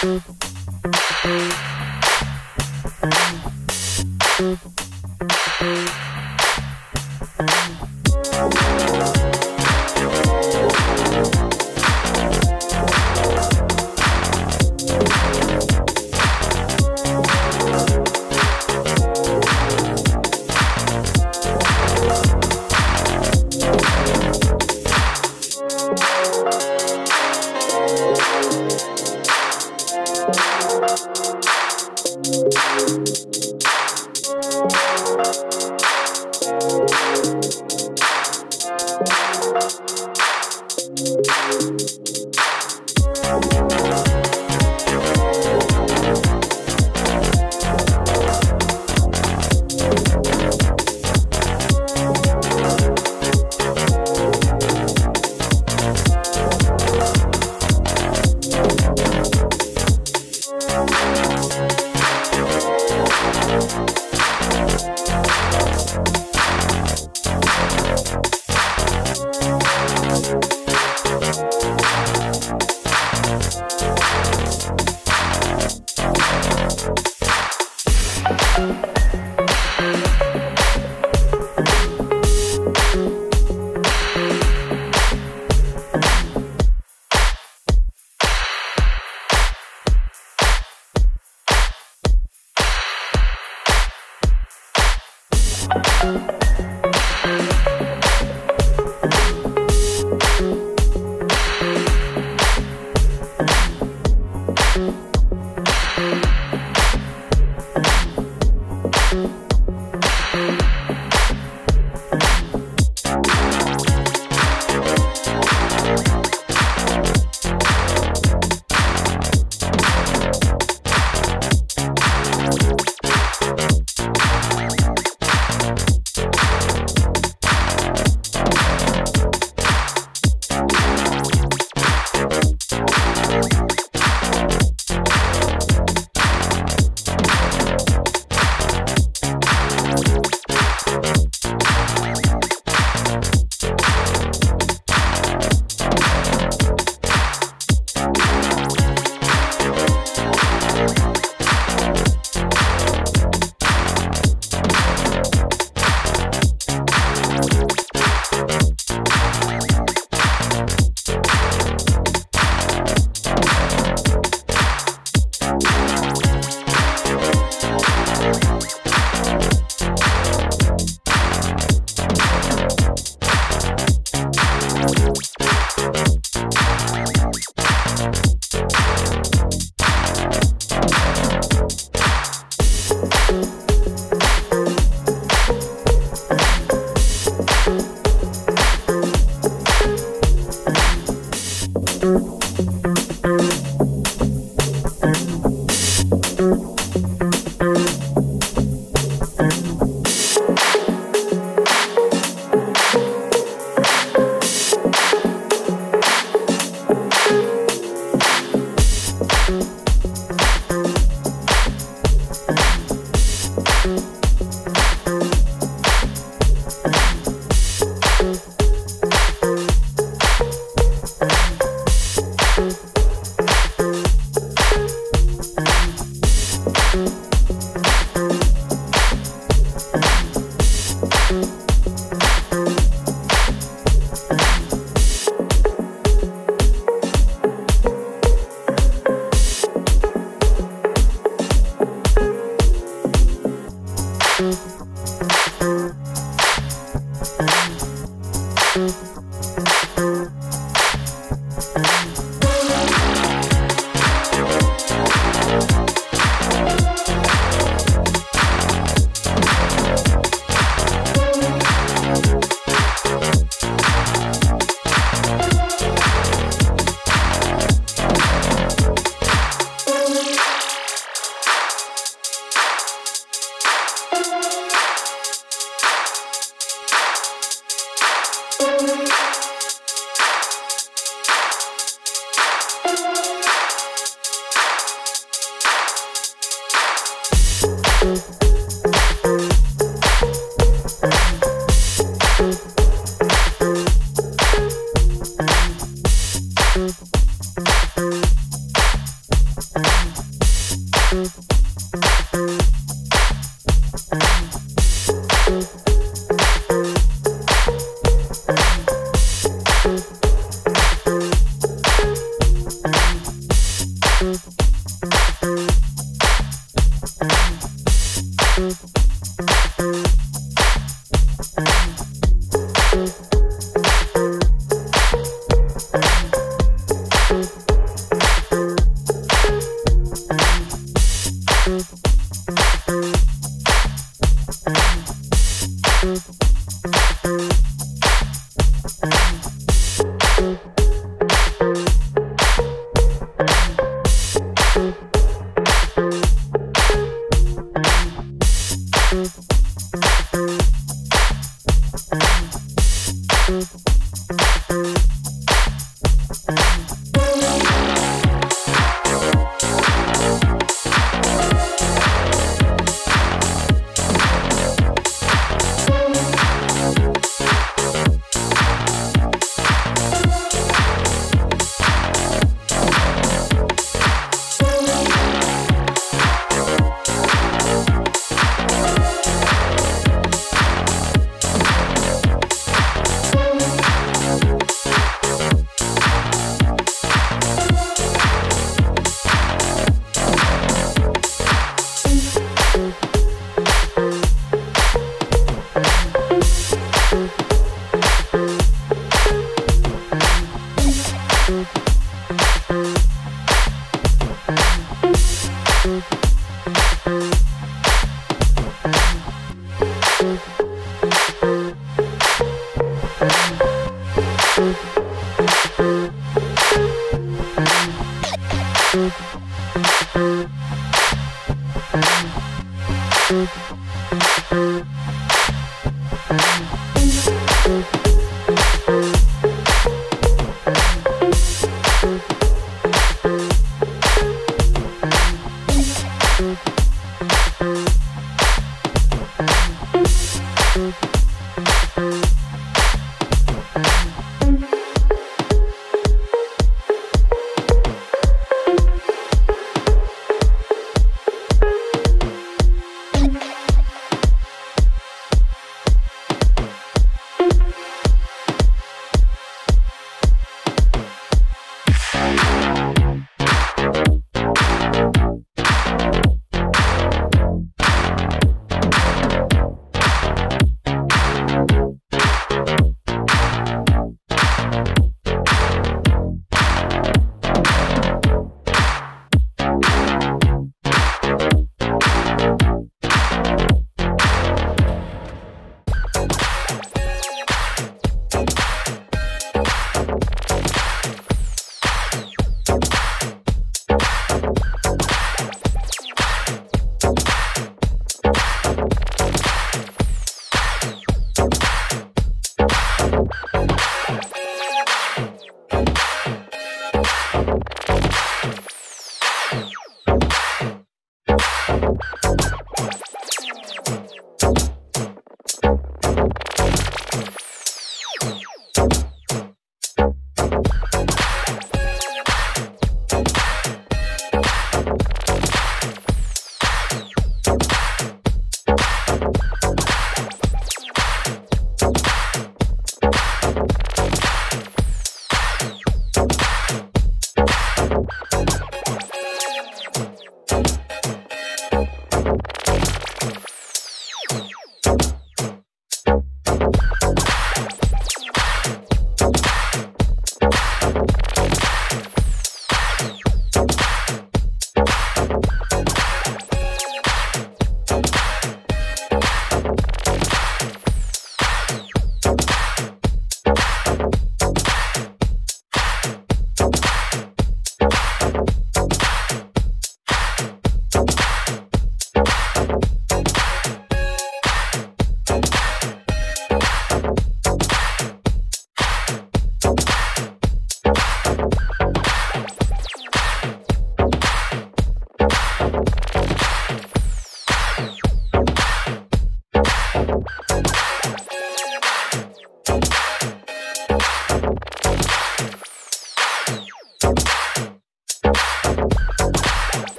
Mm-hmm.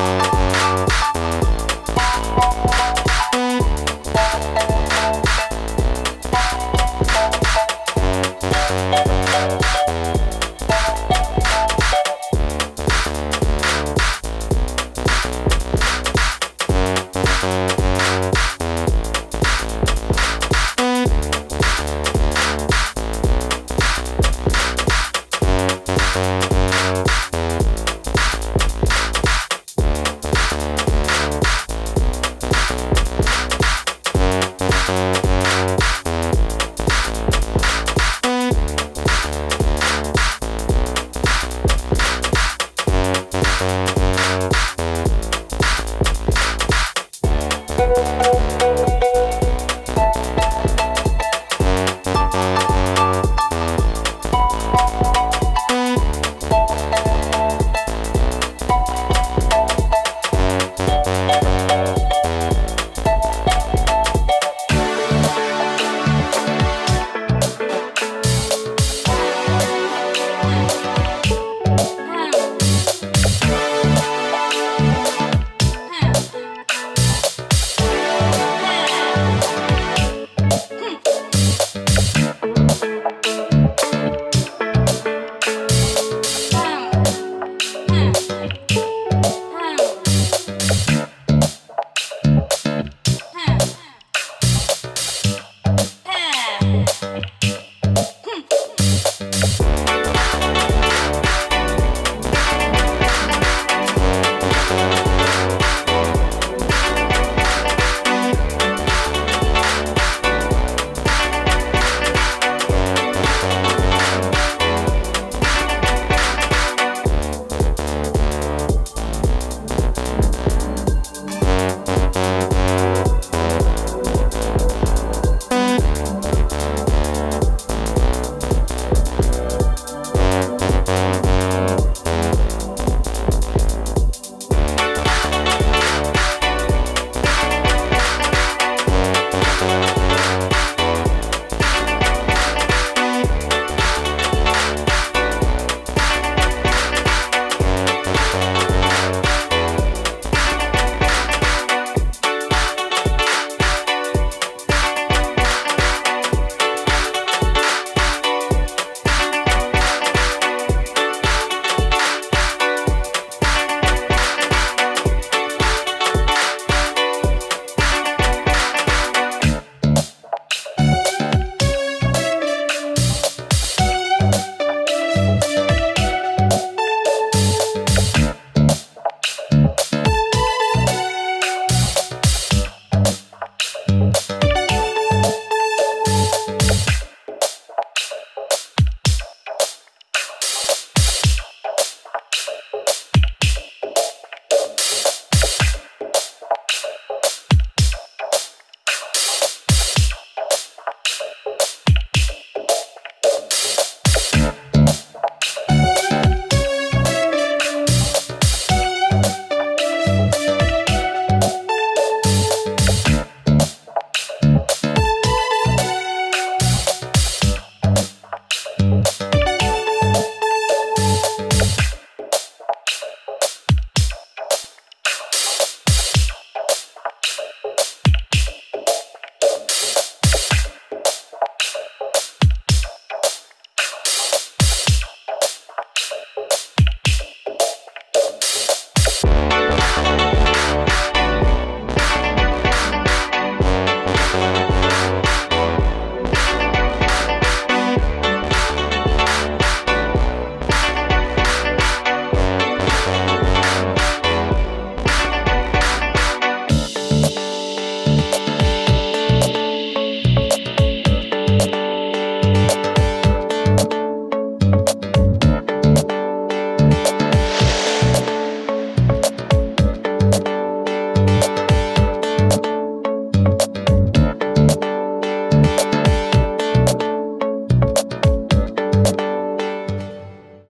you